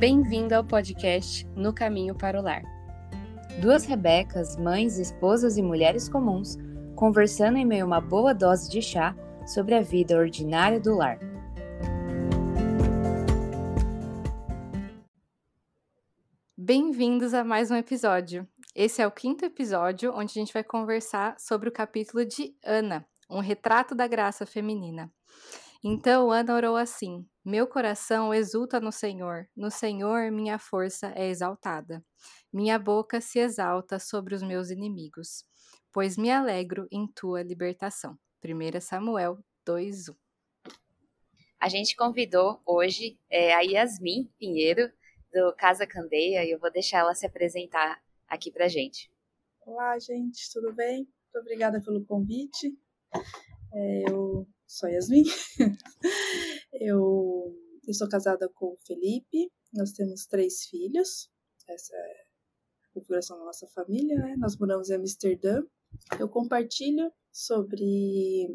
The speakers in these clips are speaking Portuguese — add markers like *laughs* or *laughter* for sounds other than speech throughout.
Bem-vindo ao podcast No Caminho para o Lar. Duas Rebecas, mães, esposas e mulheres comuns, conversando em meio a uma boa dose de chá sobre a vida ordinária do lar. Bem-vindos a mais um episódio. Esse é o quinto episódio onde a gente vai conversar sobre o capítulo de Ana, um retrato da graça feminina. Então Ana orou assim: Meu coração exulta no Senhor, no Senhor minha força é exaltada. Minha boca se exalta sobre os meus inimigos, pois me alegro em tua libertação. 1 Samuel 2:1. A gente convidou hoje é, a Yasmin Pinheiro, do Casa Candeia, e eu vou deixar ela se apresentar aqui pra gente. Olá, gente, tudo bem? Muito obrigada pelo convite. É, eu sou Yasmin. *laughs* eu, eu sou casada com o Felipe. Nós temos três filhos. Essa é a configuração da nossa família, né? Nós moramos em Amsterdã. Eu compartilho sobre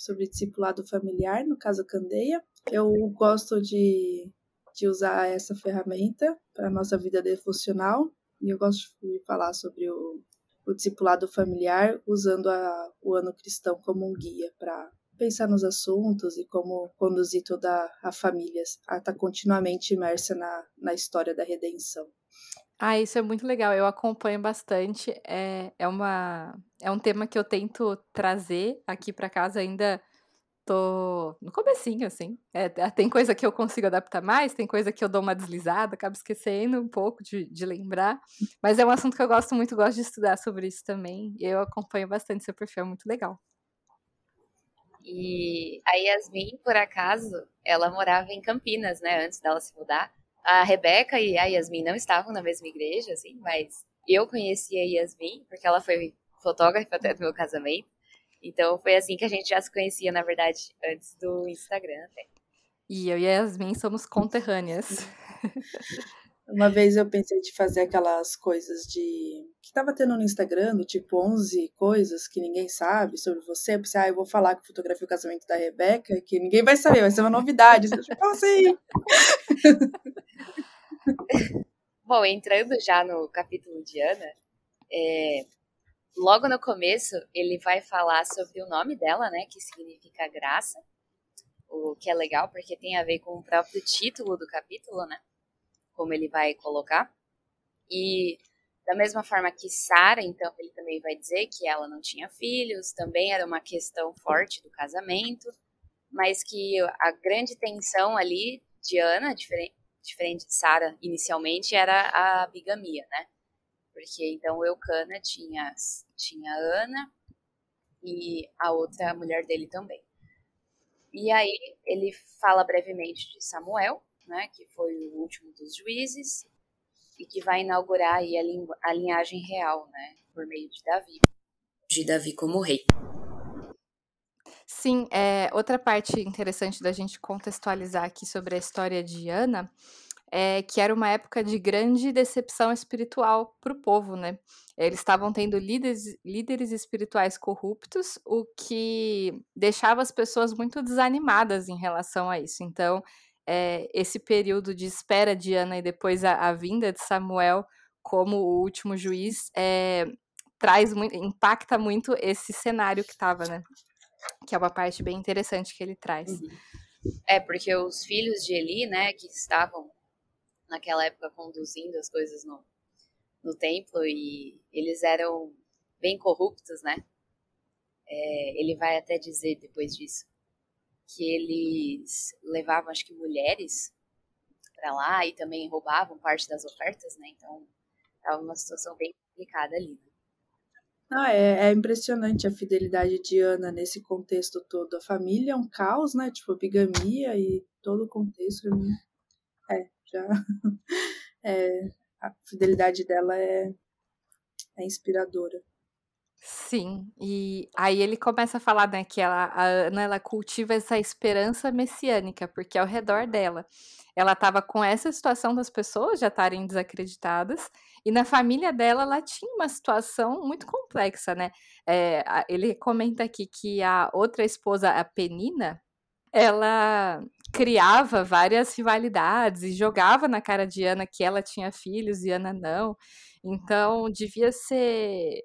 sobre discipulado familiar, no caso Candeia. Eu gosto de, de usar essa ferramenta para a nossa vida devocional e eu gosto de falar sobre o, o discipulado familiar usando a, o ano cristão como um guia para pensar nos assuntos e como conduzir toda a família a estar tá continuamente imersa na, na história da redenção. Ah, isso é muito legal. Eu acompanho bastante. É, é, uma, é um tema que eu tento trazer aqui para casa ainda. Tô no comecinho, assim. É, tem coisa que eu consigo adaptar mais, tem coisa que eu dou uma deslizada, acabo esquecendo um pouco de, de lembrar. Mas é um assunto que eu gosto muito, gosto de estudar sobre isso também. E eu acompanho bastante seu perfil, é muito legal. E a Yasmin, por acaso, ela morava em Campinas, né, antes dela se mudar. A Rebeca e a Yasmin não estavam na mesma igreja, assim, mas eu conheci a Yasmin, porque ela foi fotógrafa até do meu casamento. Então foi assim que a gente já se conhecia, na verdade, antes do Instagram até. E eu e a Yasmin somos conterrâneas. *laughs* Uma vez eu pensei de fazer aquelas coisas de. que tava tendo no Instagram, do tipo 11 coisas que ninguém sabe sobre você. Eu pensei, ah, eu vou falar que fotografei o casamento da Rebeca, que ninguém vai saber, vai ser uma novidade. Eu, tipo, assim. *laughs* Bom, entrando já no capítulo de Ana, é, logo no começo ele vai falar sobre o nome dela, né, que significa graça, o que é legal porque tem a ver com o próprio título do capítulo, né? como ele vai colocar. E da mesma forma que Sara, então, ele também vai dizer que ela não tinha filhos, também era uma questão forte do casamento, mas que a grande tensão ali de Ana, diferente, de Sara inicialmente, era a bigamia, né? Porque então Eucana tinha, tinha Ana e a outra mulher dele também. E aí ele fala brevemente de Samuel, né, que foi o último dos juízes, e que vai inaugurar aí a, a linhagem real, né, por meio de Davi, de Davi como rei. Sim, é, outra parte interessante da gente contextualizar aqui sobre a história de Ana é que era uma época de grande decepção espiritual para o povo, né? Eles estavam tendo líderes, líderes espirituais corruptos, o que deixava as pessoas muito desanimadas em relação a isso. Então, é, esse período de espera de Ana e depois a, a vinda de Samuel como o último juiz é, traz muito, impacta muito esse cenário que estava, né? Que é uma parte bem interessante que ele traz. Uhum. É, porque os filhos de Eli, né, que estavam naquela época conduzindo as coisas no, no templo e eles eram bem corruptos, né? É, ele vai até dizer depois disso que eles levavam, acho que mulheres para lá e também roubavam parte das ofertas, né? Então, estava uma situação bem complicada ali. Né? Ah, é, é, impressionante a fidelidade de Ana nesse contexto todo. A família é um caos, né? Tipo, bigamia e todo o contexto. É, já. *laughs* É, a fidelidade dela é, é inspiradora. Sim, e aí ele começa a falar, né, que ela, a Ana, ela cultiva essa esperança messiânica, porque ao redor dela, ela estava com essa situação das pessoas já estarem desacreditadas, e na família dela, ela tinha uma situação muito complexa, né? É, ele comenta aqui que a outra esposa, a Penina, ela criava várias rivalidades e jogava na cara de Ana que ela tinha filhos e Ana não. Então, devia ser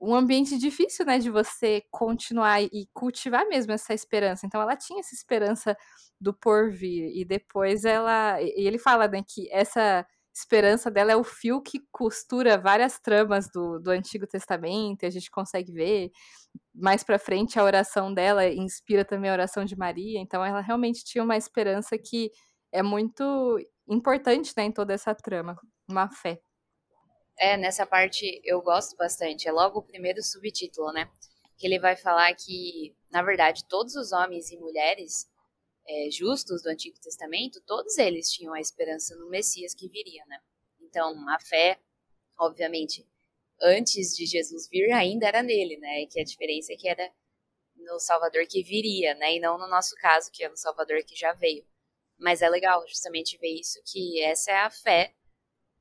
um ambiente difícil, né, de você continuar e cultivar mesmo essa esperança. Então, ela tinha essa esperança do porvir e depois ela e ele fala, né, que essa esperança dela é o fio que costura várias tramas do, do Antigo Testamento, e a gente consegue ver mais para frente a oração dela inspira também a oração de Maria, então ela realmente tinha uma esperança que é muito importante, né, em toda essa trama, uma fé. É, nessa parte eu gosto bastante, é logo o primeiro subtítulo, né, que ele vai falar que, na verdade, todos os homens e mulheres é, justos do Antigo Testamento, todos eles tinham a esperança no Messias que viria, né? Então, a fé, obviamente, antes de Jesus vir, ainda era nele, né? E que a diferença é que era no Salvador que viria, né? E não no nosso caso, que é no Salvador que já veio. Mas é legal justamente ver isso, que essa é a fé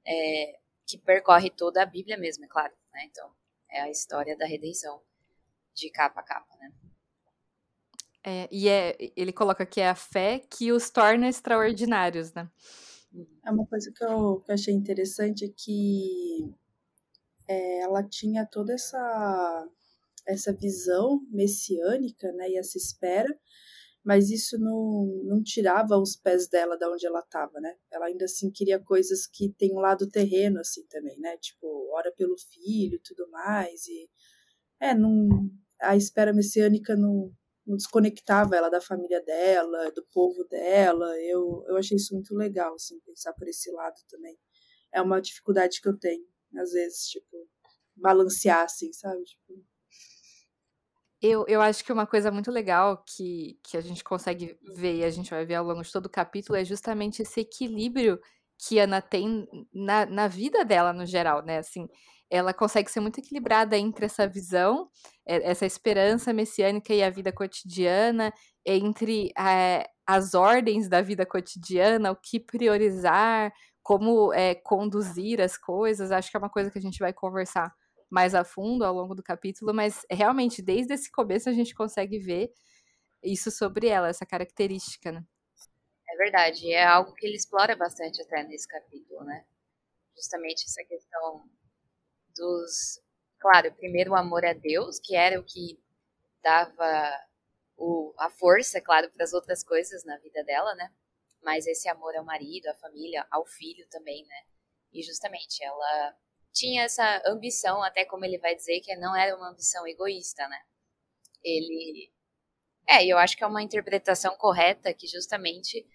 é, que percorre toda a Bíblia mesmo, é claro. Né? Então, é a história da redenção de capa a capa, né? É, e é, ele coloca que é a fé que os torna extraordinários, né? É uma coisa que eu, que eu achei interessante que é, ela tinha toda essa essa visão messiânica, né, e essa espera, mas isso não, não tirava os pés dela da onde ela estava, né? Ela ainda assim queria coisas que tem um lado terreno assim também, né? Tipo, ora pelo filho, tudo mais e é, não a espera messiânica não não desconectava ela da família dela, do povo dela. Eu, eu achei isso muito legal, assim, pensar por esse lado também. É uma dificuldade que eu tenho, às vezes, tipo, balancear, assim, sabe? Tipo... Eu, eu acho que uma coisa muito legal que, que a gente consegue ver e a gente vai ver ao longo de todo o capítulo é justamente esse equilíbrio que Ana tem na, na vida dela no geral, né? Assim, ela consegue ser muito equilibrada entre essa visão, essa esperança messiânica e a vida cotidiana, entre é, as ordens da vida cotidiana, o que priorizar, como é, conduzir as coisas. Acho que é uma coisa que a gente vai conversar mais a fundo ao longo do capítulo, mas realmente desde esse começo a gente consegue ver isso sobre ela, essa característica, né? É verdade, é algo que ele explora bastante até nesse capítulo, né? Justamente essa questão dos. Claro, primeiro o amor a Deus, que era o que dava o, a força, claro, para as outras coisas na vida dela, né? Mas esse amor ao marido, à família, ao filho também, né? E justamente ela tinha essa ambição, até como ele vai dizer, que não era uma ambição egoísta, né? Ele. É, eu acho que é uma interpretação correta que justamente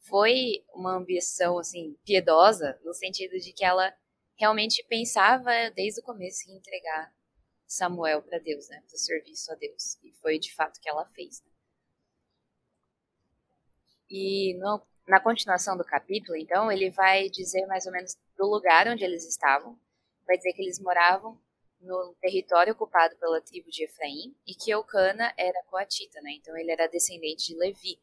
foi uma ambição, assim, piedosa, no sentido de que ela realmente pensava desde o começo em entregar Samuel para Deus, né, para o serviço a Deus. E foi de fato que ela fez. Né? E no, na continuação do capítulo, então, ele vai dizer mais ou menos do lugar onde eles estavam. Vai dizer que eles moravam no território ocupado pela tribo de Efraim e que Eucana era coatita, né? Então ele era descendente de Levi.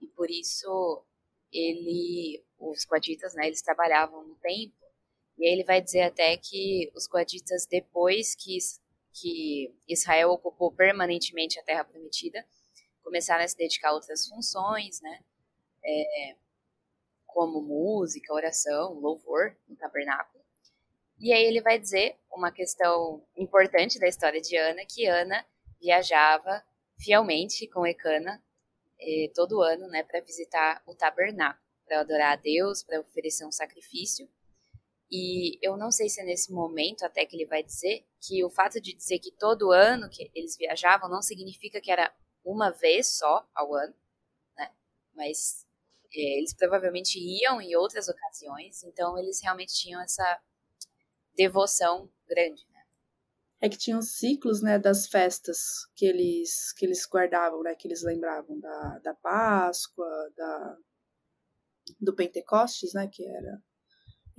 E por isso ele, os coatitas, né, eles trabalhavam no templo e aí ele vai dizer até que os coaditas, depois que, que Israel ocupou permanentemente a Terra Prometida, começaram a se dedicar a outras funções, né? É, como música, oração, louvor no tabernáculo. E aí ele vai dizer uma questão importante da história de Ana, que Ana viajava fielmente com Ecana eh, todo ano, né, para visitar o tabernáculo, para adorar a Deus, para oferecer um sacrifício. E eu não sei se é nesse momento até que ele vai dizer que o fato de dizer que todo ano que eles viajavam não significa que era uma vez só ao ano, né? Mas é, eles provavelmente iam em outras ocasiões, então eles realmente tinham essa devoção grande, né? É que tinham ciclos, né, das festas que eles que eles guardavam, né, que eles lembravam da, da Páscoa, da do Pentecostes, né, que era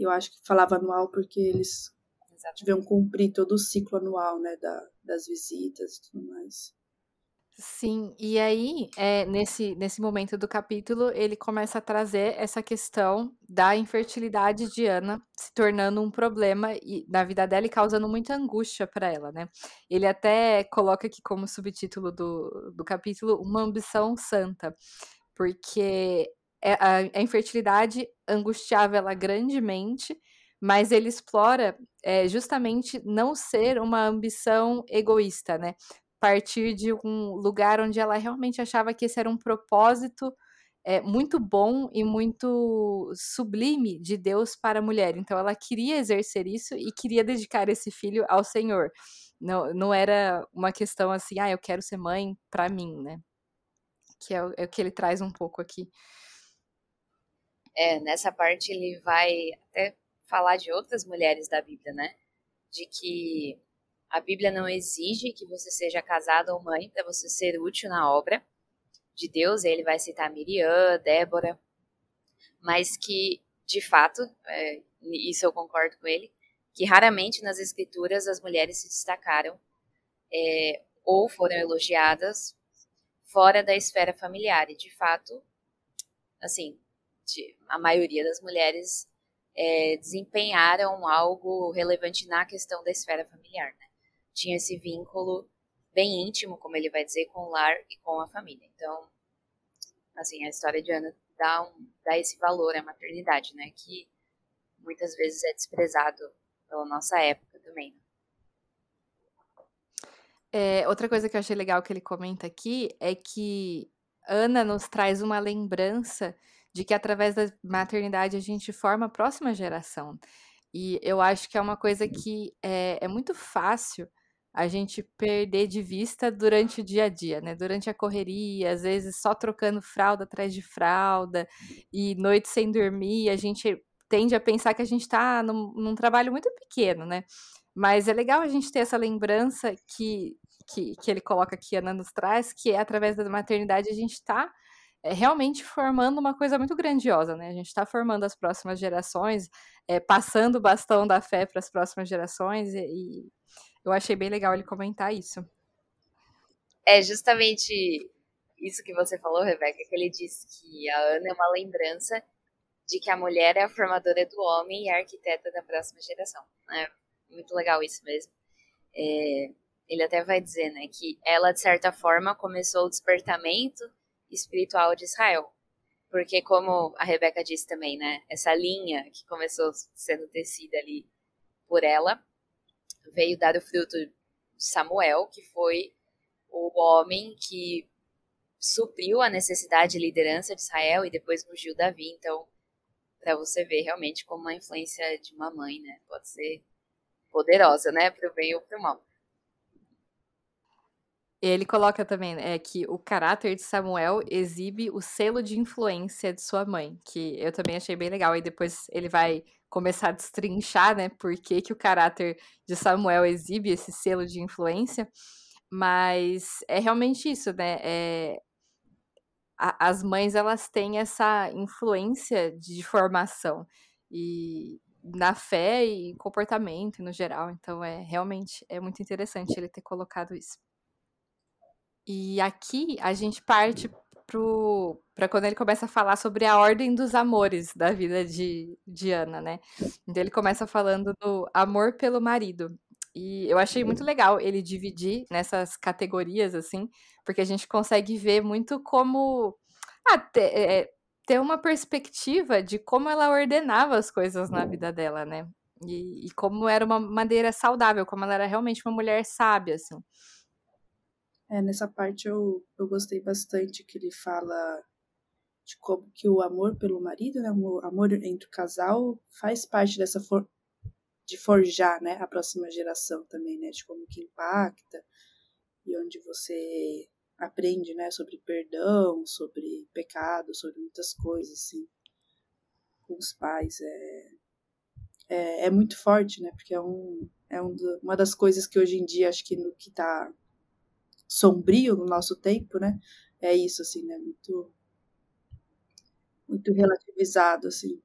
eu acho que falava anual porque eles Exatamente. deviam cumprir todo o ciclo anual, né, da, das visitas e tudo mais. Sim, e aí, é, nesse, nesse momento do capítulo, ele começa a trazer essa questão da infertilidade de Ana se tornando um problema e, na vida dela e causando muita angústia para ela, né? Ele até coloca aqui como subtítulo do, do capítulo uma ambição santa porque a, a infertilidade angustiava ela grandemente, mas ele explora é, justamente não ser uma ambição egoísta, né? Partir de um lugar onde ela realmente achava que esse era um propósito é, muito bom e muito sublime de Deus para a mulher. Então ela queria exercer isso e queria dedicar esse filho ao Senhor. Não, não era uma questão assim, ah, eu quero ser mãe para mim, né? Que é é o que ele traz um pouco aqui. É, nessa parte ele vai até falar de outras mulheres da Bíblia, né? De que a Bíblia não exige que você seja casada ou mãe para você ser útil na obra de Deus. Ele vai citar Miriam, Débora, mas que, de fato, é, isso eu concordo com ele, que raramente nas escrituras as mulheres se destacaram é, ou foram elogiadas fora da esfera familiar. E, de fato, assim, a maioria das mulheres é, desempenharam algo relevante na questão da esfera familiar. Né? Tinha esse vínculo bem íntimo, como ele vai dizer, com o lar e com a família. Então, assim, a história de Ana dá, um, dá esse valor à maternidade, né? Que muitas vezes é desprezado pela nossa época também. Né? É, outra coisa que eu achei legal que ele comenta aqui é que Ana nos traz uma lembrança de que através da maternidade a gente forma a próxima geração. E eu acho que é uma coisa que é, é muito fácil a gente perder de vista durante o dia a dia, né? Durante a correria, às vezes só trocando fralda atrás de fralda e noite sem dormir, a gente tende a pensar que a gente está num, num, trabalho muito pequeno, né? Mas é legal a gente ter essa lembrança que, que, que ele coloca aqui, Ana nos traz, que é através da maternidade a gente está é, realmente formando uma coisa muito grandiosa, né? A gente está formando as próximas gerações, é, passando o bastão da fé para as próximas gerações, e, e, eu achei bem legal ele comentar isso. É justamente isso que você falou, Rebeca, que ele disse que a Ana é uma lembrança de que a mulher é a formadora do homem e a arquiteta da próxima geração. É muito legal isso mesmo. É, ele até vai dizer, né, que ela de certa forma começou o despertamento espiritual de Israel. Porque, como a Rebeca disse também, né, essa linha que começou sendo tecida ali por ela, veio dar o fruto de Samuel, que foi o homem que supriu a necessidade de liderança de Israel e depois ungiu Davi. Então, para você ver realmente como a influência de uma mãe, né, pode ser poderosa, né, para o bem ou para o mal. Ele coloca também é, que o caráter de Samuel exibe o selo de influência de sua mãe, que eu também achei bem legal. E depois ele vai começar a destrinchar, né, por que, que o caráter de Samuel exibe esse selo de influência. Mas é realmente isso, né? É, a, as mães elas têm essa influência de formação e na fé e comportamento no geral. Então é realmente é muito interessante ele ter colocado isso. E aqui a gente parte para quando ele começa a falar sobre a ordem dos amores da vida de, de Ana, né? Então ele começa falando do amor pelo marido. E eu achei muito legal ele dividir nessas categorias, assim, porque a gente consegue ver muito como ah, ter, é, ter uma perspectiva de como ela ordenava as coisas na vida dela, né? E, e como era uma maneira saudável, como ela era realmente uma mulher sábia, assim. É, nessa parte eu, eu gostei bastante que ele fala de como que o amor pelo marido, né, o amor entre o casal faz parte dessa for de forjar, né, a próxima geração também, né, de como que impacta e onde você aprende, né, sobre perdão, sobre pecado, sobre muitas coisas, assim, com os pais, é, é, é muito forte, né, porque é, um, é um uma das coisas que hoje em dia acho que no que está sombrio no nosso tempo, né? É isso, assim, né? Muito, muito relativizado, assim.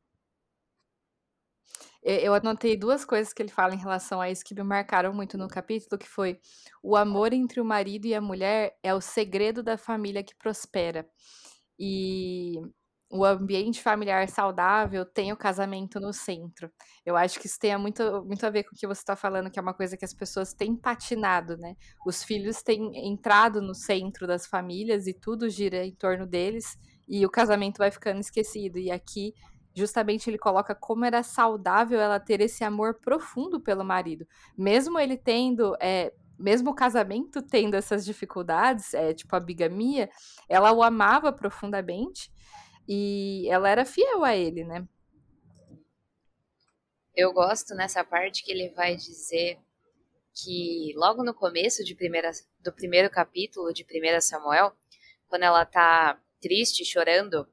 Eu anotei duas coisas que ele fala em relação a isso que me marcaram muito no capítulo, que foi o amor entre o marido e a mulher é o segredo da família que prospera. E o ambiente familiar saudável tem o casamento no centro. Eu acho que isso tem muito, muito a ver com o que você está falando, que é uma coisa que as pessoas têm patinado, né? Os filhos têm entrado no centro das famílias e tudo gira em torno deles, e o casamento vai ficando esquecido. E aqui, justamente, ele coloca como era saudável ela ter esse amor profundo pelo marido. Mesmo ele tendo. É, mesmo o casamento tendo essas dificuldades, é, tipo a bigamia, ela o amava profundamente e ela era fiel a ele, né? Eu gosto nessa parte que ele vai dizer que logo no começo de primeira, do primeiro capítulo de 1 Samuel, quando ela tá triste, chorando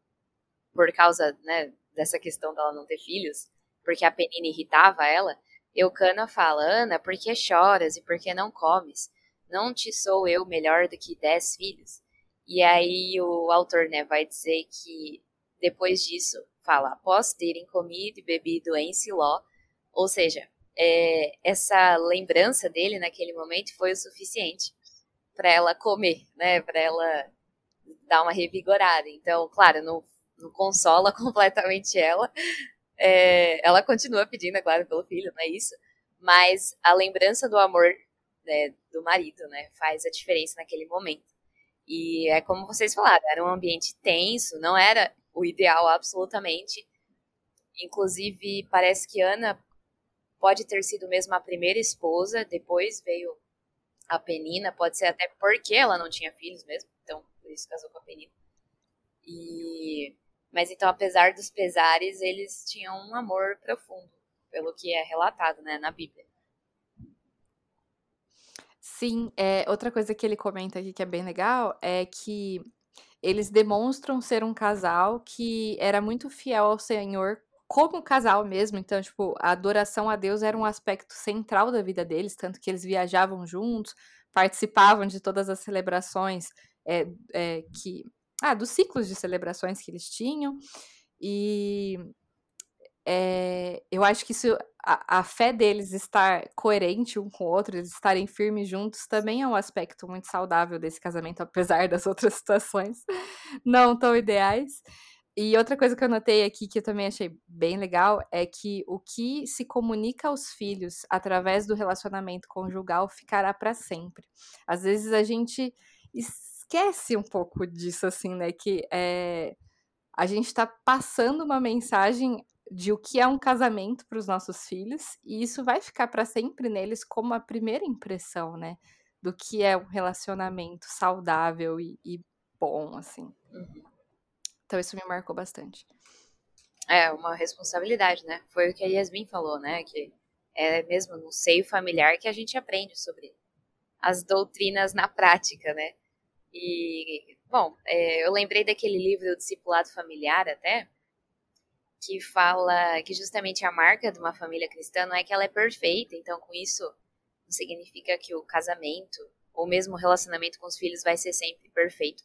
por causa né, dessa questão dela não ter filhos, porque a Penina irritava ela, Eucana fala, Ana, por que choras e por que não comes? Não te sou eu melhor do que dez filhos? E aí o autor né, vai dizer que depois disso, fala, após terem comido e bebido em Siló, ou seja, é, essa lembrança dele naquele momento foi o suficiente para ela comer, né? Para ela dar uma revigorada. Então, claro, não, não consola *laughs* completamente ela. É, ela continua pedindo, é claro, pelo filho, não é isso. Mas a lembrança do amor né, do marido, né, faz a diferença naquele momento. E é como vocês falaram, era um ambiente tenso, não era o ideal absolutamente. Inclusive, parece que Ana pode ter sido mesmo a primeira esposa, depois veio a Penina, pode ser até porque ela não tinha filhos mesmo, então por isso casou com a Penina. E mas então, apesar dos pesares, eles tinham um amor profundo, pelo que é relatado, né, na Bíblia. Sim, é, outra coisa que ele comenta aqui que é bem legal é que eles demonstram ser um casal que era muito fiel ao Senhor como casal mesmo, então, tipo, a adoração a Deus era um aspecto central da vida deles, tanto que eles viajavam juntos, participavam de todas as celebrações é, é, que. Ah, dos ciclos de celebrações que eles tinham. E é, eu acho que isso, a, fé deles estar coerente um com o outro, eles estarem firmes juntos, também é um aspecto muito saudável desse casamento, apesar das outras situações *laughs* não tão ideais. E outra coisa que eu notei aqui que eu também achei bem legal é que o que se comunica aos filhos através do relacionamento conjugal ficará para sempre. Às vezes a gente esquece um pouco disso, assim, né? Que é, a gente está passando uma mensagem de o que é um casamento para os nossos filhos e isso vai ficar para sempre neles como a primeira impressão, né? Do que é um relacionamento saudável e, e bom, assim. Uhum. Então isso me marcou bastante. É, uma responsabilidade, né? Foi o que a Yasmin falou, né? Que é mesmo no seio familiar que a gente aprende sobre as doutrinas na prática, né? E, bom, é, eu lembrei daquele livro, O Discipulado Familiar, até, que fala que justamente a marca de uma família cristã não é que ela é perfeita, então com isso não significa que o casamento ou mesmo o relacionamento com os filhos vai ser sempre perfeito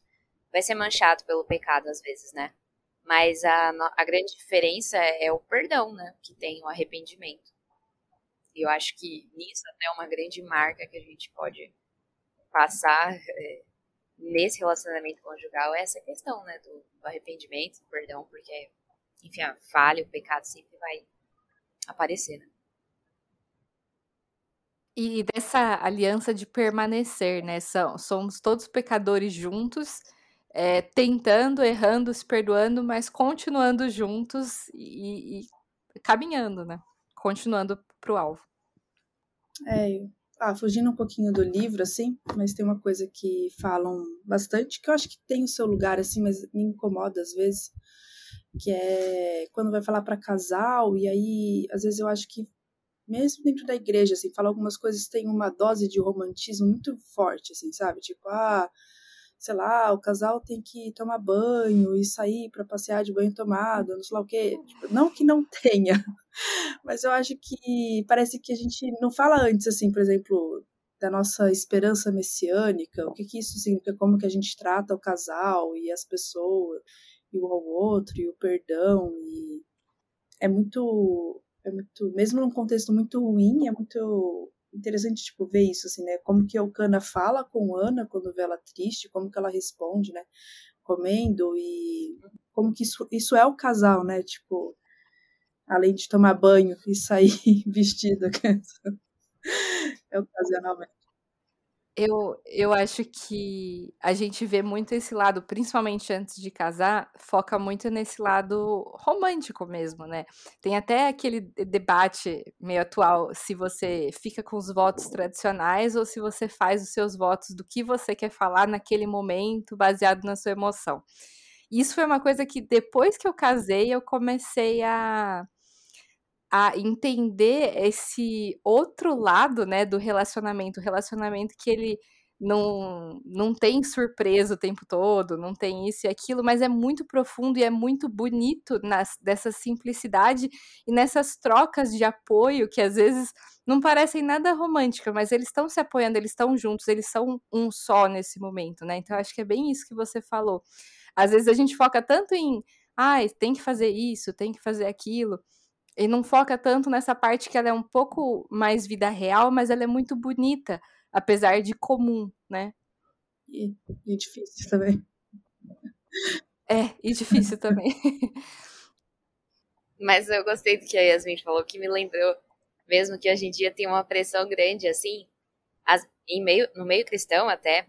vai ser manchado pelo pecado às vezes, né? Mas a, a grande diferença é, é o perdão, né? Que tem o arrependimento. E eu acho que nisso até é uma grande marca que a gente pode passar é, nesse relacionamento conjugal é essa questão, né? Do, do arrependimento, do perdão, porque, enfim, a falha, o pecado sempre vai aparecer, né? E dessa aliança de permanecer, né? São, somos todos pecadores juntos é, tentando, errando, se perdoando, mas continuando juntos e, e caminhando, né? Continuando para o alvo. É, ah, fugindo um pouquinho do livro, assim, mas tem uma coisa que falam bastante, que eu acho que tem o seu lugar, assim, mas me incomoda às vezes, que é quando vai falar para casal, e aí, às vezes eu acho que, mesmo dentro da igreja, assim, fala algumas coisas tem uma dose de romantismo muito forte, assim, sabe? Tipo, ah, sei lá, o casal tem que tomar banho e sair para passear de banho tomado, não sei lá o quê. Tipo, não que não *laughs* tenha, mas eu acho que parece que a gente não fala antes, assim, por exemplo, da nossa esperança messiânica, o que, que isso significa, como que a gente trata o casal e as pessoas, e um ao outro, e o perdão, e é muito, é muito, mesmo num contexto muito ruim, é muito interessante, tipo, ver isso, assim, né? Como que a Okana fala com Ana quando vê ela triste, como que ela responde, né? Comendo e como que isso, isso é o casal, né? Tipo, além de tomar banho e sair *laughs* vestida. *laughs* É ocasionalmente. Eu, eu acho que a gente vê muito esse lado, principalmente antes de casar, foca muito nesse lado romântico mesmo, né? Tem até aquele debate meio atual se você fica com os votos tradicionais ou se você faz os seus votos do que você quer falar naquele momento, baseado na sua emoção. Isso foi uma coisa que depois que eu casei, eu comecei a a entender esse outro lado, né, do relacionamento, o relacionamento que ele não, não tem surpresa o tempo todo, não tem isso e aquilo, mas é muito profundo e é muito bonito nas, dessa simplicidade e nessas trocas de apoio que às vezes não parecem nada românticas, mas eles estão se apoiando, eles estão juntos, eles são um só nesse momento, né? Então acho que é bem isso que você falou. Às vezes a gente foca tanto em, ah, tem que fazer isso, tem que fazer aquilo, e não foca tanto nessa parte que ela é um pouco mais vida real, mas ela é muito bonita, apesar de comum, né? E, e difícil também. É, e difícil também. *laughs* Mas eu gostei do que a Yasmin falou, que me lembrou mesmo que hoje em dia tem uma pressão grande, assim, as, em meio, no meio cristão até,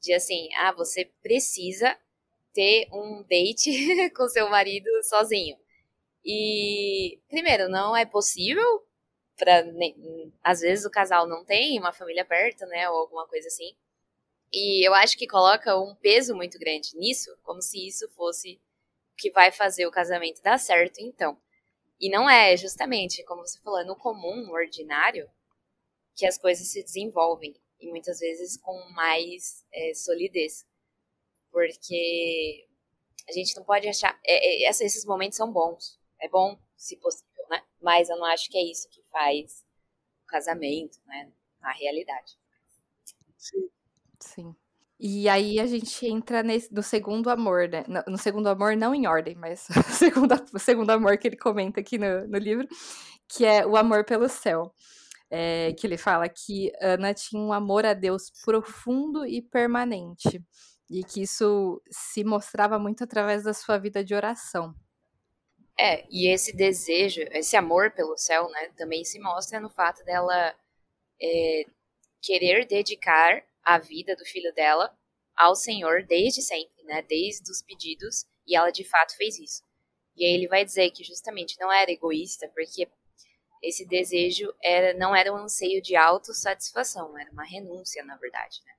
de assim, ah, você precisa ter um date *laughs* com seu marido sozinho. E, primeiro, não é possível, para às vezes o casal não tem uma família perto, né, ou alguma coisa assim. E eu acho que coloca um peso muito grande nisso, como se isso fosse o que vai fazer o casamento dar certo, então. E não é, justamente, como você falou, é no comum, no ordinário, que as coisas se desenvolvem. E muitas vezes com mais é, solidez. Porque a gente não pode achar. É, é, esses momentos são bons. É bom, se possível, né? Mas eu não acho que é isso que faz o casamento, né? Na realidade. Sim. Sim. E aí a gente entra nesse, no segundo amor, né? No, no segundo amor, não em ordem, mas *laughs* o segundo, o segundo amor que ele comenta aqui no, no livro, que é o amor pelo céu. É, que ele fala que Ana tinha um amor a Deus profundo e permanente. E que isso se mostrava muito através da sua vida de oração. É, e esse desejo, esse amor pelo céu, né, também se mostra no fato dela é, querer dedicar a vida do filho dela ao Senhor desde sempre, né, desde os pedidos, e ela de fato fez isso. E aí ele vai dizer que justamente não era egoísta, porque esse desejo era, não era um anseio de autossatisfação, era uma renúncia, na verdade, né?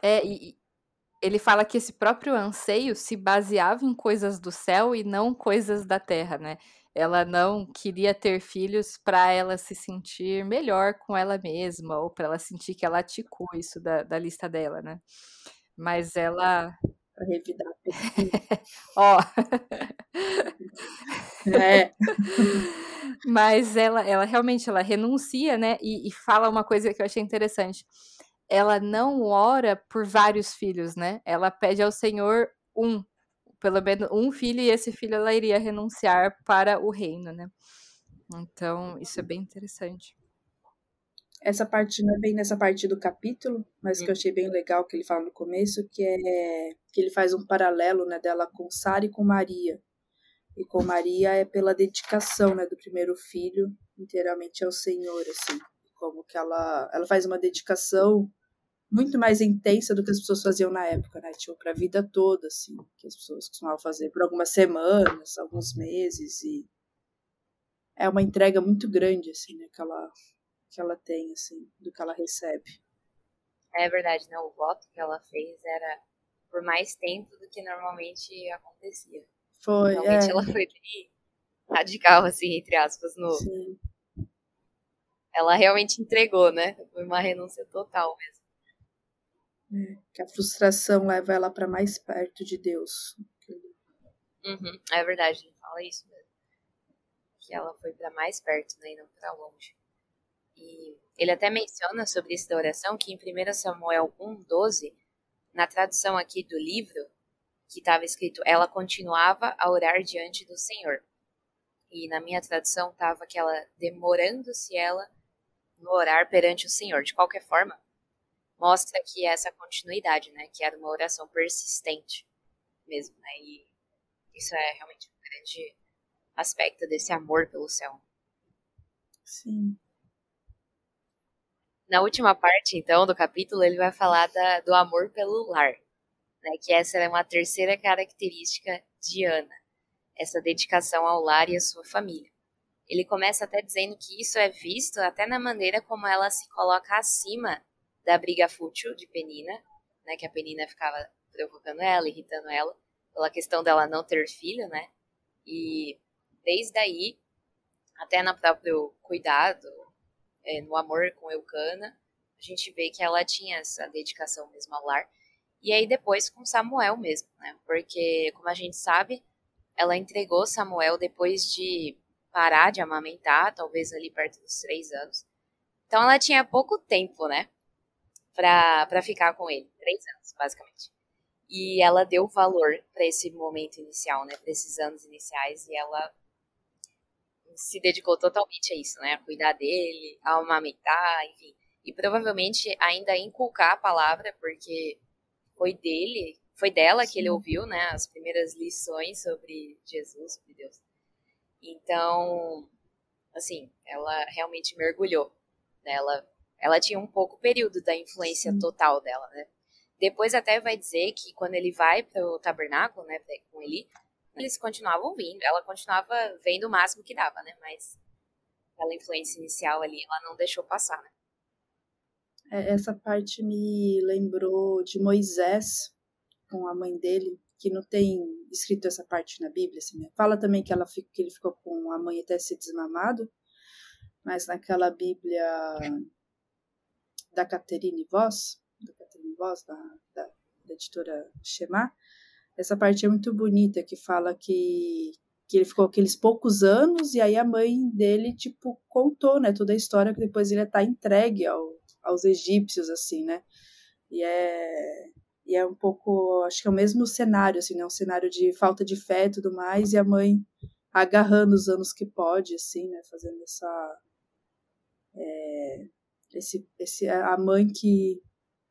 É, e, ele fala que esse próprio anseio se baseava em coisas do céu e não coisas da terra, né? Ela não queria ter filhos para ela se sentir melhor com ela mesma ou para ela sentir que ela aticou isso da, da lista dela, né? Mas ela para revidar. *laughs* Ó. é. *laughs* Mas ela, ela realmente ela renuncia, né? E, e fala uma coisa que eu achei interessante ela não ora por vários filhos, né? Ela pede ao Senhor um, pelo menos um filho, e esse filho ela iria renunciar para o reino, né? Então, isso é bem interessante. Essa parte não é bem nessa parte do capítulo, mas que eu achei bem legal que ele fala no começo, que é que ele faz um paralelo, né, dela com Sara e com Maria. E com Maria é pela dedicação, né, do primeiro filho inteiramente ao Senhor, assim, como que ela ela faz uma dedicação muito mais intensa do que as pessoas faziam na época, né? Tipo, pra vida toda, assim, que as pessoas costumavam fazer por algumas semanas, alguns meses, e é uma entrega muito grande, assim, né, que ela, que ela tem, assim, do que ela recebe. É verdade, né? O voto que ela fez era por mais tempo do que normalmente acontecia. Foi, Realmente é. ela foi bem radical, assim, entre aspas, no... Sim. Ela realmente entregou, né? Foi uma renúncia total mesmo. É, que a frustração leva ela para mais perto de Deus. Uhum, é verdade, ele fala isso mesmo. Que ela foi para mais perto, né, e não para longe. E ele até menciona sobre isso da oração que em 1 Samuel 1:12, na tradução aqui do livro, que estava escrito, ela continuava a orar diante do Senhor. E na minha tradução estava que ela demorando-se ela no orar perante o Senhor. De qualquer forma, mostra que essa continuidade, né, que era uma oração persistente mesmo, né, e isso é realmente um grande aspecto desse amor pelo céu. Sim. Na última parte, então, do capítulo, ele vai falar da, do amor pelo lar, né, que essa é uma terceira característica de Ana, essa dedicação ao lar e à sua família. Ele começa até dizendo que isso é visto até na maneira como ela se coloca acima da briga fútil de Penina, né, que a Penina ficava provocando ela, irritando ela, pela questão dela não ter filho, né? E desde aí, até no próprio cuidado, é, no amor com Eucana, a gente vê que ela tinha essa dedicação mesmo ao lar. E aí depois com Samuel mesmo, né? Porque, como a gente sabe, ela entregou Samuel depois de parar de amamentar, talvez ali perto dos três anos. Então ela tinha pouco tempo, né? Pra ficar com ele. Três anos, basicamente. E ela deu valor para esse momento inicial, né? Pra esses anos iniciais. E ela se dedicou totalmente a isso, né? A cuidar dele, a amamentar, enfim. E provavelmente ainda inculcar a palavra, porque foi dele, foi dela que ele ouviu, né? As primeiras lições sobre Jesus, sobre Deus. Então, assim, ela realmente mergulhou. Né? Ela, ela tinha um pouco período da influência Sim. total dela, né? Depois até vai dizer que quando ele vai para o tabernáculo, né, com ele, eles continuavam vindo, ela continuava vendo o máximo que dava, né? Mas aquela influência inicial ali, ela não deixou passar, né? É, essa parte me lembrou de Moisés com a mãe dele, que não tem escrito essa parte na Bíblia, assim, né? Fala também que, ela, que ele ficou com a mãe até ser desmamado, mas naquela Bíblia da Caterine Voss, da Caterine Voss, da, da, da editora Shema, essa parte é muito bonita, que fala que, que ele ficou aqueles poucos anos e aí a mãe dele, tipo, contou, né, toda a história que depois ele tá entregue ao, aos egípcios, assim, né, e é, e é um pouco, acho que é o mesmo cenário, assim, né, um cenário de falta de fé e tudo mais, e a mãe agarrando os anos que pode, assim, né, fazendo essa, é, esse, esse, a mãe que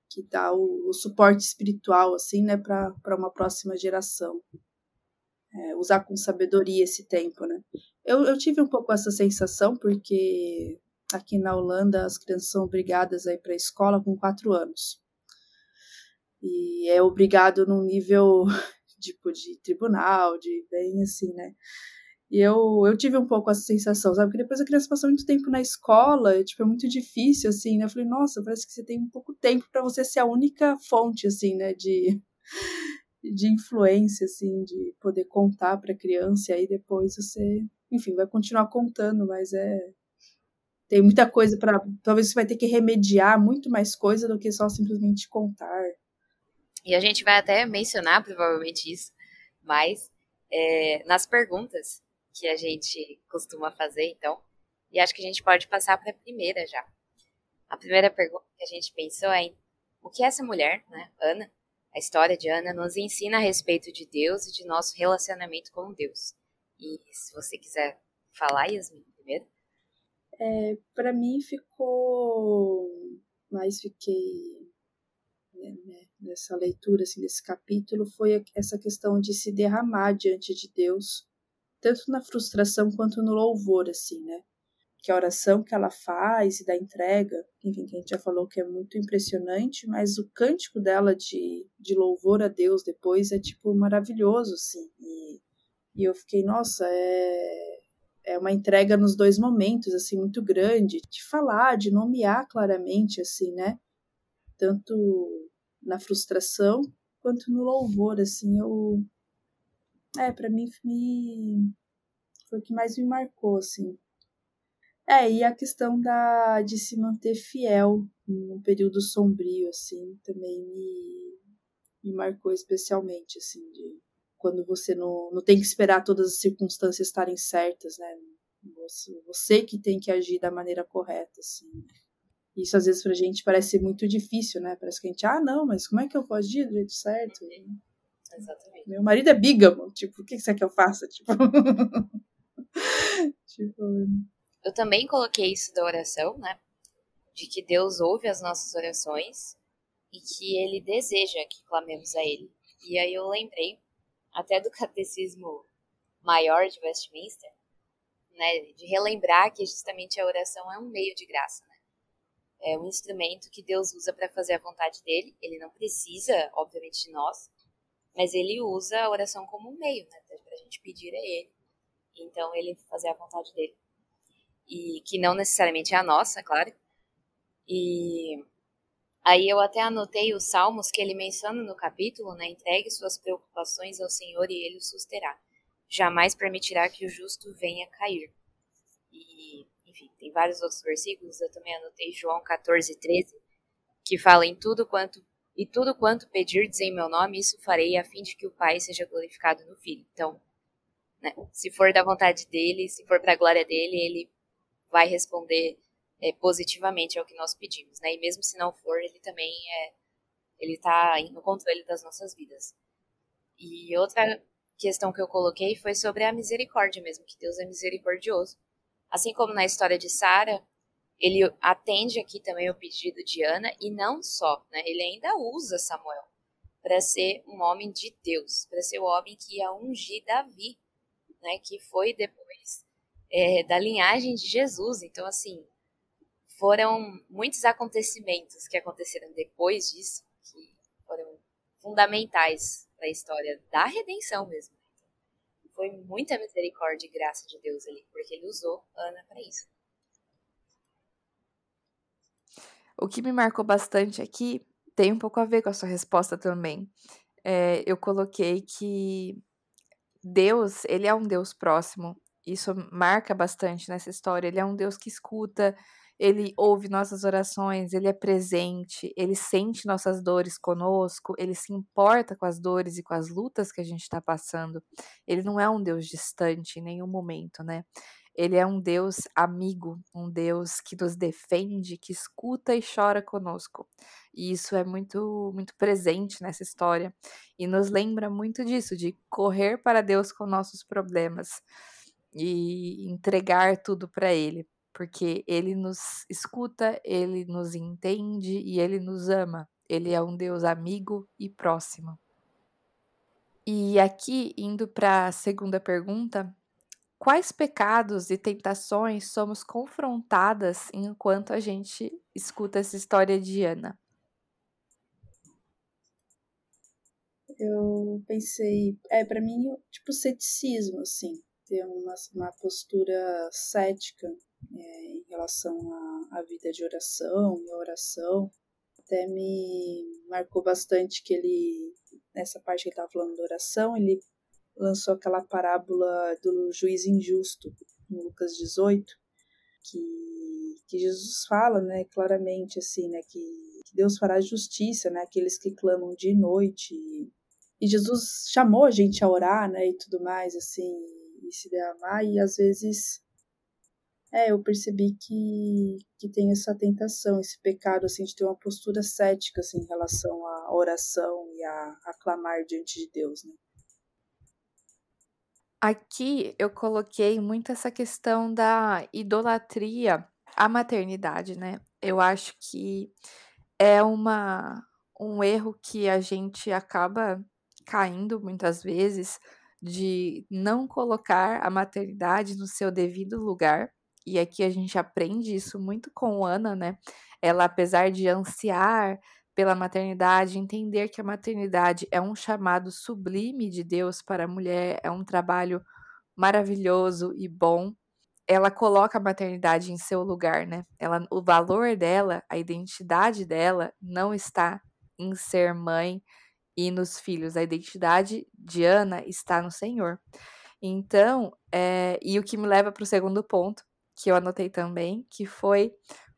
que dá o, o suporte espiritual assim, né, para uma próxima geração. É, usar com sabedoria esse tempo, né? Eu, eu tive um pouco essa sensação porque aqui na Holanda as crianças são obrigadas a ir para a escola com quatro anos e é obrigado num nível *laughs* tipo de tribunal, de bem assim, né? E eu, eu tive um pouco essa sensação, sabe? Porque depois a criança passou muito tempo na escola, tipo, é muito difícil, assim, né? Eu falei, nossa, parece que você tem um pouco tempo para você ser a única fonte, assim, né? De, de influência, assim, de poder contar para a criança, e aí depois você, enfim, vai continuar contando, mas é. Tem muita coisa para. Talvez você vai ter que remediar muito mais coisa do que só simplesmente contar. E a gente vai até mencionar provavelmente isso, mas é, nas perguntas que a gente costuma fazer, então. E acho que a gente pode passar para a primeira já. A primeira pergunta que a gente pensou é o que essa mulher, né, Ana, a história de Ana, nos ensina a respeito de Deus e de nosso relacionamento com Deus. E se você quiser falar, Yasmin, primeiro. É, para mim ficou. Mas fiquei né, né, nessa leitura assim, desse capítulo foi essa questão de se derramar diante de Deus tanto na frustração quanto no louvor, assim, né? Que a oração que ela faz e da entrega, enfim, que a gente já falou que é muito impressionante, mas o cântico dela de, de louvor a Deus depois é, tipo, maravilhoso, assim. E, e eu fiquei, nossa, é, é uma entrega nos dois momentos, assim, muito grande, de falar, de nomear claramente, assim, né? Tanto na frustração quanto no louvor, assim, eu é, para mim me... foi o que mais me marcou, assim. É, e a questão da, de se manter fiel num período sombrio, assim, também me, me marcou especialmente, assim, de quando você não, não tem que esperar todas as circunstâncias estarem certas, né? Você, você que tem que agir da maneira correta, assim. Isso às vezes pra gente parece muito difícil, né? Parece que a gente, ah, não, mas como é que eu posso agir do jeito certo? Exatamente. Meu marido é bígamo, tipo, o que você quer que eu faça? *laughs* Tipo... tipo... Eu também coloquei isso da oração, né? De que Deus ouve as nossas orações e que Ele deseja que clamemos a Ele. E aí eu lembrei até do catecismo maior de Westminster, né? De relembrar que justamente a oração é um meio de graça, né? é um instrumento que Deus usa para fazer a vontade dele. Ele não precisa, obviamente, de nós, mas ele usa a oração como um meio, né, para a gente pedir a ele. Então, ele fazer a vontade dele. E que não necessariamente é a nossa, claro. E aí eu até anotei os salmos que ele menciona no capítulo, né? Entregue suas preocupações ao Senhor e ele o susterá. Jamais permitirá que o justo venha cair. E enfim, tem vários outros versículos, eu também anotei João 14, 13, que fala em tudo quanto e tudo quanto pedirdes em meu nome, isso farei a fim de que o Pai seja glorificado no Filho. Então, né, se for da vontade dele, se for para a glória dele, ele vai responder é, positivamente ao que nós pedimos, né? E mesmo se não for, ele também é, ele está no controle das nossas vidas. E outra questão que eu coloquei foi sobre a misericórdia mesmo, que Deus é misericordioso. Assim como na história de Sara, ele atende aqui também o pedido de Ana e não só, né? Ele ainda usa Samuel para ser um homem de Deus, para ser o homem que ia ungir Davi, né? Que foi depois é, da linhagem de Jesus. Então, assim, foram muitos acontecimentos que aconteceram depois disso que foram fundamentais para a história da redenção mesmo foi muita misericórdia e graça de Deus ali, porque ele usou Ana para isso. O que me marcou bastante aqui tem um pouco a ver com a sua resposta também. É, eu coloquei que Deus, ele é um Deus próximo. Isso marca bastante nessa história. Ele é um Deus que escuta, ele ouve nossas orações, ele é presente, ele sente nossas dores conosco, ele se importa com as dores e com as lutas que a gente está passando. Ele não é um Deus distante em nenhum momento, né? Ele é um Deus amigo, um Deus que nos defende, que escuta e chora conosco. E isso é muito muito presente nessa história e nos lembra muito disso, de correr para Deus com nossos problemas e entregar tudo para ele porque ele nos escuta, ele nos entende e ele nos ama. Ele é um Deus amigo e próximo. E aqui, indo para a segunda pergunta, quais pecados e tentações somos confrontadas enquanto a gente escuta essa história de Ana? Eu pensei, é, para mim, tipo, ceticismo, assim, ter uma, uma postura cética é, em relação à, à vida de oração e oração. Até me marcou bastante que ele, nessa parte que ele estava falando da oração, ele lançou aquela parábola do juiz injusto, em Lucas 18, que, que Jesus fala, né, claramente, assim, né, que, que Deus fará justiça, né, aqueles que clamam de noite. E Jesus chamou a gente a orar, né, e tudo mais, assim, e se derramar, e às vezes é, eu percebi que, que tem essa tentação, esse pecado, assim, de ter uma postura cética, assim, em relação à oração e a, a clamar diante de Deus, né? Aqui eu coloquei muito essa questão da idolatria à maternidade, né? Eu acho que é uma, um erro que a gente acaba caindo muitas vezes de não colocar a maternidade no seu devido lugar e aqui a gente aprende isso muito com Ana, né? Ela, apesar de ansiar pela maternidade, entender que a maternidade é um chamado sublime de Deus para a mulher, é um trabalho maravilhoso e bom. Ela coloca a maternidade em seu lugar, né? Ela, o valor dela, a identidade dela não está em ser mãe e nos filhos. A identidade de Ana está no Senhor. Então, é, e o que me leva para o segundo ponto, que eu anotei também, que foi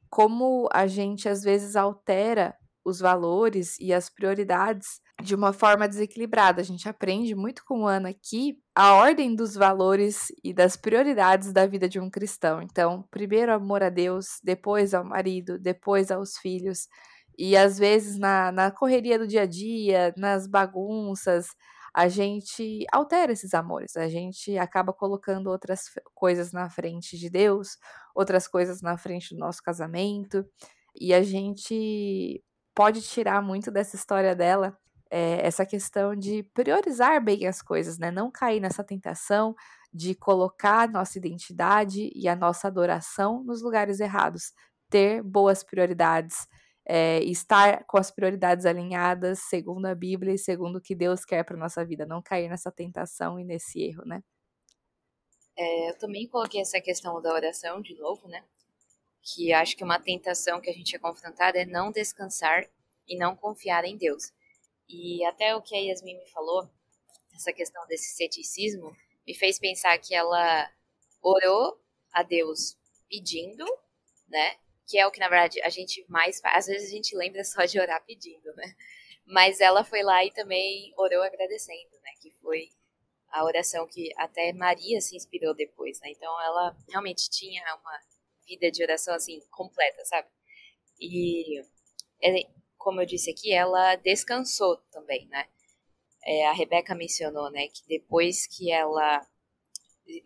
como a gente às vezes altera os valores e as prioridades de uma forma desequilibrada. A gente aprende muito com Ana aqui a ordem dos valores e das prioridades da vida de um cristão. Então, primeiro amor a Deus, depois ao marido, depois aos filhos. E às vezes na, na correria do dia a dia, nas bagunças, a gente altera esses amores, a gente acaba colocando outras coisas na frente de Deus, outras coisas na frente do nosso casamento, e a gente pode tirar muito dessa história dela é, essa questão de priorizar bem as coisas, né? Não cair nessa tentação de colocar nossa identidade e a nossa adoração nos lugares errados. ter boas prioridades, é, estar com as prioridades alinhadas segundo a Bíblia e segundo o que Deus quer para nossa vida, não cair nessa tentação e nesse erro, né? É, eu também coloquei essa questão da oração de novo, né? Que acho que uma tentação que a gente é confrontado é não descansar e não confiar em Deus. E até o que a Yasmin me falou, essa questão desse ceticismo, me fez pensar que ela orou a Deus pedindo, né? Que é o que, na verdade, a gente mais faz. Às vezes a gente lembra só de orar pedindo, né? Mas ela foi lá e também orou agradecendo, né? Que foi a oração que até Maria se inspirou depois, né? Então ela realmente tinha uma vida de oração assim completa, sabe? E como eu disse aqui, ela descansou também, né? É, a Rebeca mencionou, né, que depois que ela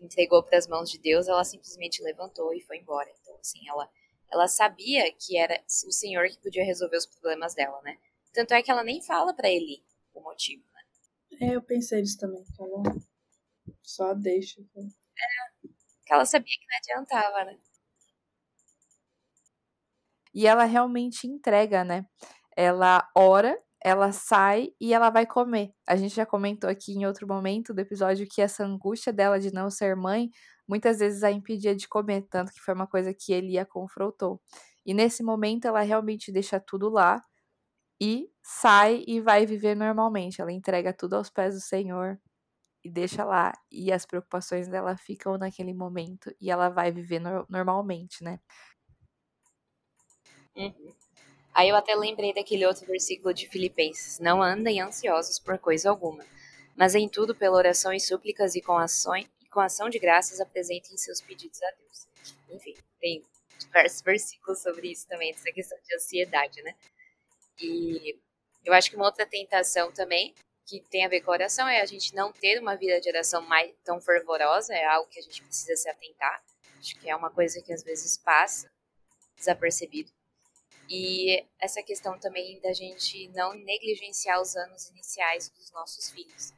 entregou para as mãos de Deus, ela simplesmente levantou e foi embora. Então, assim, ela, ela sabia que era o Senhor que podia resolver os problemas dela, né? Tanto é que ela nem fala para ele o motivo, né? É, eu pensei nisso também, que ela só deixa. Então. É, que ela sabia que não adiantava, né? E ela realmente entrega, né? Ela ora ela sai e ela vai comer. A gente já comentou aqui em outro momento do episódio que essa angústia dela de não ser mãe muitas vezes a impedia de comer, tanto que foi uma coisa que ele a confrontou. E nesse momento ela realmente deixa tudo lá e sai e vai viver normalmente. Ela entrega tudo aos pés do Senhor e deixa lá. E as preocupações dela ficam naquele momento e ela vai viver no normalmente, né? Uhum. Aí eu até lembrei daquele outro versículo de Filipenses: Não andem ansiosos por coisa alguma, mas em tudo, pela oração e súplicas e com, ações, com ação de graças, apresentem seus pedidos a Deus. Enfim, tem diversos versículos sobre isso também, essa questão de ansiedade, né? E eu acho que uma outra tentação também, que tem a ver com a oração, é a gente não ter uma vida de oração mais tão fervorosa, é algo que a gente precisa se atentar. Acho que é uma coisa que às vezes passa desapercebido. E essa questão também da gente não negligenciar os anos iniciais dos nossos filhos.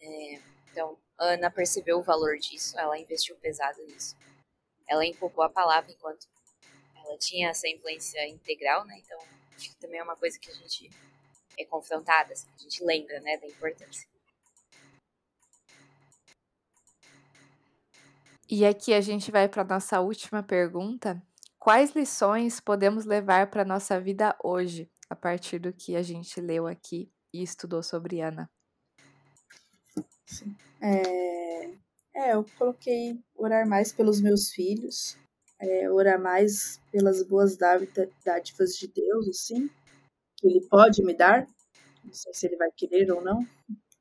É, então, Ana percebeu o valor disso, ela investiu pesado nisso. Ela empolgou a palavra enquanto ela tinha essa influência integral, né? Então, acho que também é uma coisa que a gente é confrontada, assim, a gente lembra, né, da importância. E aqui a gente vai para nossa última pergunta, Quais lições podemos levar para a nossa vida hoje, a partir do que a gente leu aqui e estudou sobre Ana? É, é eu coloquei orar mais pelos meus filhos, é, orar mais pelas boas dádivas de Deus, assim, que Ele pode me dar, não sei se Ele vai querer ou não.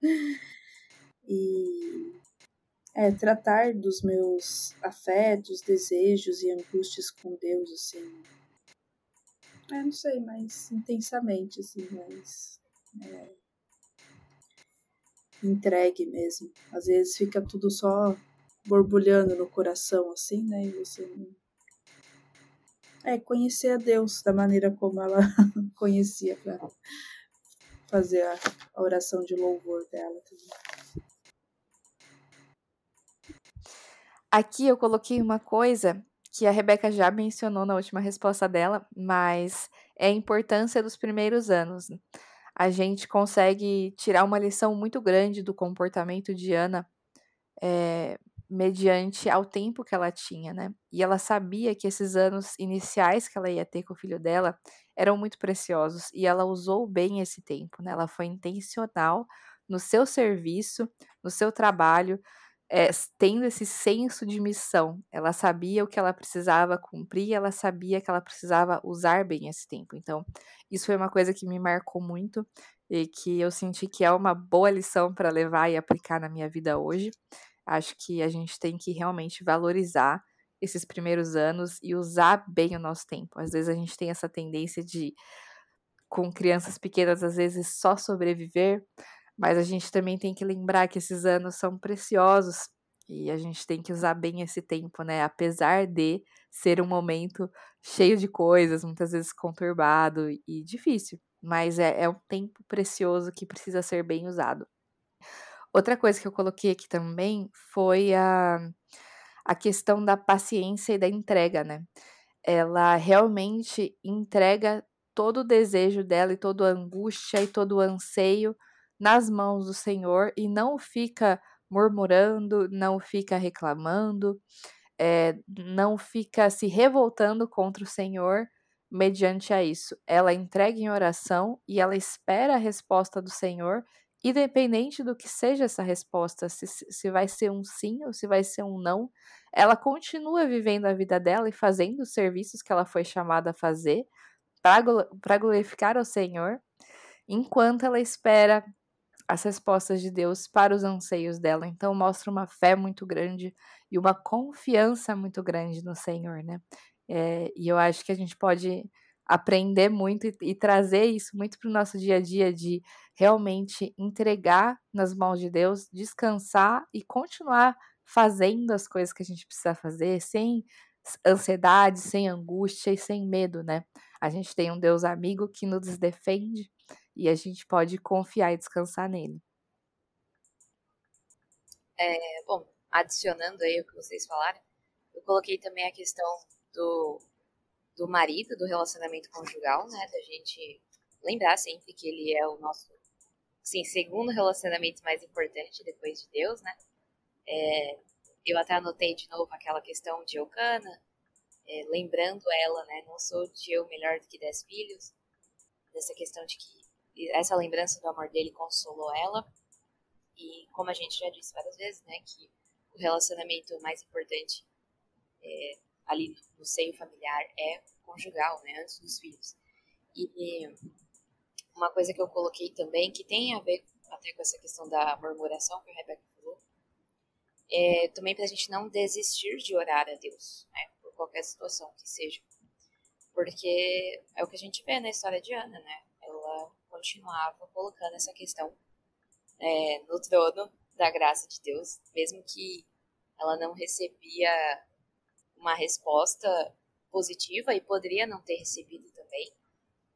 *laughs* E é, tratar dos meus afetos, desejos e angústias com Deus, assim. É, não sei, mas intensamente, assim, mas. É, entregue mesmo. Às vezes fica tudo só borbulhando no coração, assim, né? E você não. É, conhecer a Deus da maneira como ela *laughs* conhecia para fazer a, oração de louvor dela também. Aqui eu coloquei uma coisa que a Rebeca já mencionou na última resposta dela, mas é a importância dos primeiros anos. A gente consegue tirar uma lição muito grande do comportamento de Ana é, mediante ao tempo que ela tinha, né? E ela sabia que esses anos iniciais que ela ia ter com o filho dela eram muito preciosos e ela usou bem esse tempo, né? Ela foi intencional no seu serviço, no seu trabalho, é, tendo esse senso de missão. Ela sabia o que ela precisava cumprir, ela sabia que ela precisava usar bem esse tempo. Então, isso foi uma coisa que me marcou muito e que eu senti que é uma boa lição para levar e aplicar na minha vida hoje. Acho que a gente tem que realmente valorizar esses primeiros anos e usar bem o nosso tempo. Às vezes a gente tem essa tendência de, com crianças pequenas, às vezes só sobreviver, mas a gente também tem que lembrar que esses anos são preciosos e a gente tem que usar bem esse tempo, né? Apesar de ser um momento cheio de coisas, muitas vezes conturbado e difícil, mas é, é um tempo precioso que precisa ser bem usado. Outra coisa que eu coloquei aqui também foi a, a questão da paciência e da entrega, né? ela realmente entrega todo o desejo dela e toda a angústia e todo o anseio nas mãos do Senhor e não fica murmurando, não fica reclamando, é, não fica se revoltando contra o Senhor mediante a isso. Ela entrega em oração e ela espera a resposta do Senhor, independente do que seja essa resposta, se, se vai ser um sim ou se vai ser um não, ela continua vivendo a vida dela e fazendo os serviços que ela foi chamada a fazer para glorificar ao Senhor, enquanto ela espera as respostas de Deus para os anseios dela. Então mostra uma fé muito grande e uma confiança muito grande no Senhor, né? É, e eu acho que a gente pode aprender muito e, e trazer isso muito para o nosso dia a dia de realmente entregar nas mãos de Deus, descansar e continuar fazendo as coisas que a gente precisa fazer sem ansiedade, sem angústia e sem medo, né? A gente tem um Deus amigo que nos defende e a gente pode confiar e descansar nele. É, bom, adicionando aí o que vocês falaram, eu coloquei também a questão do, do marido, do relacionamento conjugal, né? Da gente lembrar sempre que ele é o nosso, sim, segundo relacionamento mais importante depois de Deus, né? É, eu até anotei de novo aquela questão de Eucana, é, lembrando ela, né? Não sou de eu melhor do que dez filhos, dessa questão de que essa lembrança do amor dele consolou ela. E como a gente já disse várias vezes, né, que o relacionamento mais importante é, ali no seio familiar é conjugal, né, antes dos filhos. E uma coisa que eu coloquei também, que tem a ver até com essa questão da murmuração que a Rebeca falou, é também para a gente não desistir de orar a Deus, né, por qualquer situação que seja. Porque é o que a gente vê na história de Ana, né? Continuava colocando essa questão é, no trono da graça de Deus, mesmo que ela não recebia uma resposta positiva e poderia não ter recebido também,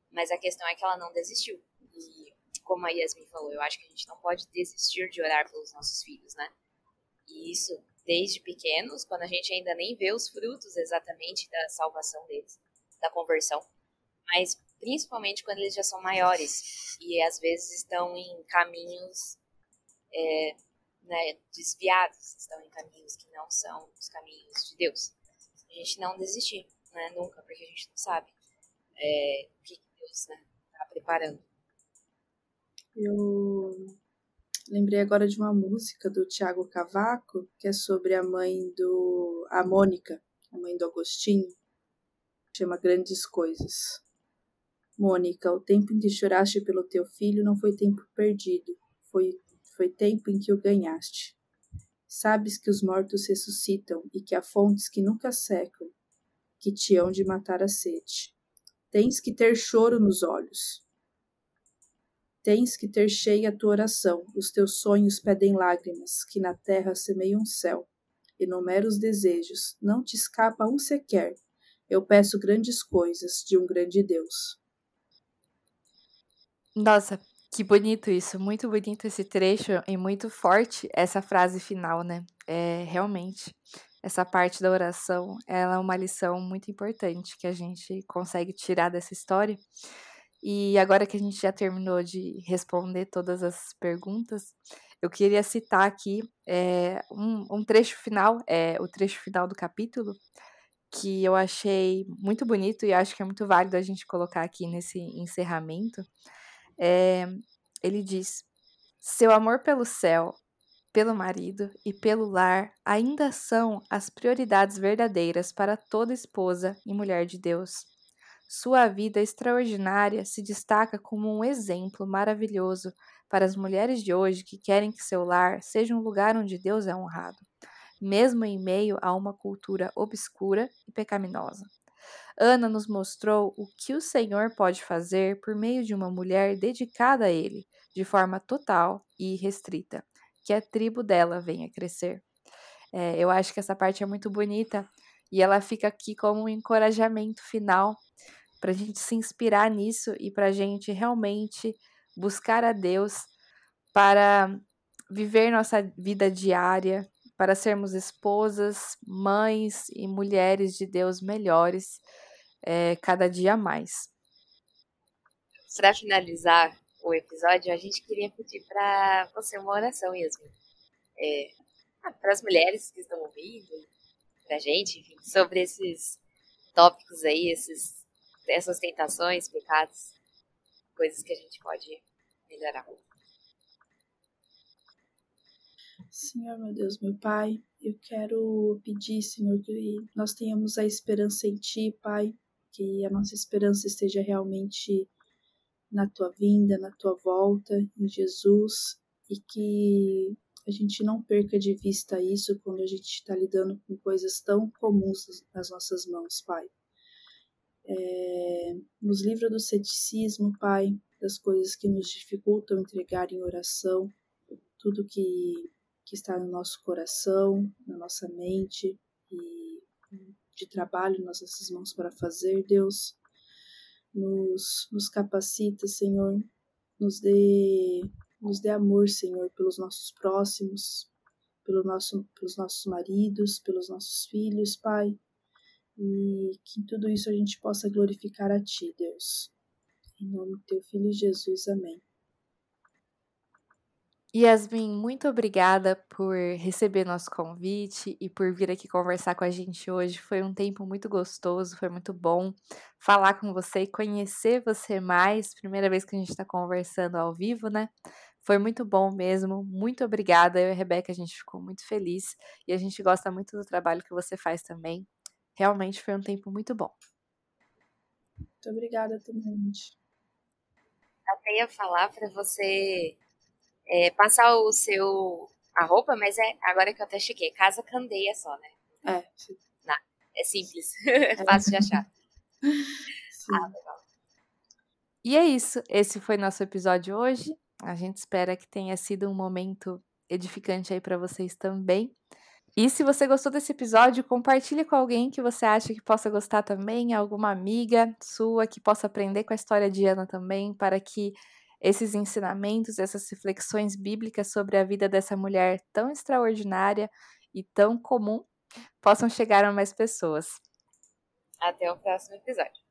mas a questão é que ela não desistiu. E como a Yasmin falou, eu acho que a gente não pode desistir de orar pelos nossos filhos, né? E isso desde pequenos, quando a gente ainda nem vê os frutos exatamente da salvação deles, da conversão, mas principalmente quando eles já são maiores e às vezes estão em caminhos é, né, desviados, estão em caminhos que não são os caminhos de Deus. A gente não desistir, né, nunca, porque a gente não sabe é, o que Deus está né, tá preparando. Eu lembrei agora de uma música do Tiago Cavaco, que é sobre a mãe do. a Mônica, a mãe do Agostinho, chama Grandes Coisas. Mônica, o tempo em que choraste pelo teu filho não foi tempo perdido, foi, foi tempo em que o ganhaste. Sabes que os mortos ressuscitam e que há fontes que nunca secam, que te hão de matar a sede. Tens que ter choro nos olhos. Tens que ter cheia a tua oração, os teus sonhos pedem lágrimas, que na terra semeiam céu, e no meros desejos, não te escapa um sequer. Eu peço grandes coisas de um grande Deus. Nossa, que bonito isso, muito bonito esse trecho e muito forte essa frase final, né? É realmente essa parte da oração, ela é uma lição muito importante que a gente consegue tirar dessa história. E agora que a gente já terminou de responder todas as perguntas, eu queria citar aqui é, um, um trecho final, é, o trecho final do capítulo, que eu achei muito bonito e acho que é muito válido a gente colocar aqui nesse encerramento, é, ele diz: Seu amor pelo céu, pelo marido e pelo lar ainda são as prioridades verdadeiras para toda esposa e mulher de Deus. Sua vida extraordinária se destaca como um exemplo maravilhoso para as mulheres de hoje que querem que seu lar seja um lugar onde Deus é honrado, mesmo em meio a uma cultura obscura e pecaminosa. Ana nos mostrou o que o Senhor pode fazer por meio de uma mulher dedicada a Ele, de forma total e restrita, que a tribo dela venha crescer. É, eu acho que essa parte é muito bonita e ela fica aqui como um encorajamento final para a gente se inspirar nisso e para a gente realmente buscar a Deus para viver nossa vida diária para sermos esposas, mães e mulheres de Deus melhores é, cada dia mais. Para finalizar o episódio, a gente queria pedir para você uma oração mesmo. É, para as mulheres que estão ouvindo, para a gente, enfim, sobre esses tópicos aí, esses, essas tentações, pecados, coisas que a gente pode melhorar. Senhor, meu Deus, meu Pai, eu quero pedir, Senhor, que nós tenhamos a esperança em Ti, Pai, que a nossa esperança esteja realmente na Tua vinda, na Tua volta, em Jesus, e que a gente não perca de vista isso quando a gente está lidando com coisas tão comuns nas nossas mãos, Pai. É, nos livra do ceticismo, Pai, das coisas que nos dificultam entregar em oração, tudo que, que está no nosso coração, na nossa mente e de trabalho nas nossas mãos para fazer, Deus. Nos, nos capacita, Senhor, nos dê nos dê amor, Senhor, pelos nossos próximos, pelo nosso, pelos nossos maridos, pelos nossos filhos, Pai. E que em tudo isso a gente possa glorificar a Ti, Deus. Em nome do Teu Filho Jesus. Amém. Yasmin, muito obrigada por receber nosso convite e por vir aqui conversar com a gente hoje. Foi um tempo muito gostoso, foi muito bom falar com você e conhecer você mais. Primeira vez que a gente está conversando ao vivo, né? Foi muito bom mesmo. Muito obrigada. Eu e a Rebeca, a gente ficou muito feliz e a gente gosta muito do trabalho que você faz também. Realmente foi um tempo muito bom. Muito obrigada também. Até ia falar para você é, passar o seu arroba, mas é agora que eu até cheguei, Casa Candeia só, né? É. Não, é simples, é *laughs* fácil de achar. Sim. Ah, legal. E é isso. Esse foi nosso episódio hoje. A gente espera que tenha sido um momento edificante aí para vocês também. E se você gostou desse episódio, compartilhe com alguém que você acha que possa gostar também, alguma amiga sua que possa aprender com a história de Ana também, para que esses ensinamentos, essas reflexões bíblicas sobre a vida dessa mulher tão extraordinária e tão comum possam chegar a mais pessoas. Até o próximo episódio.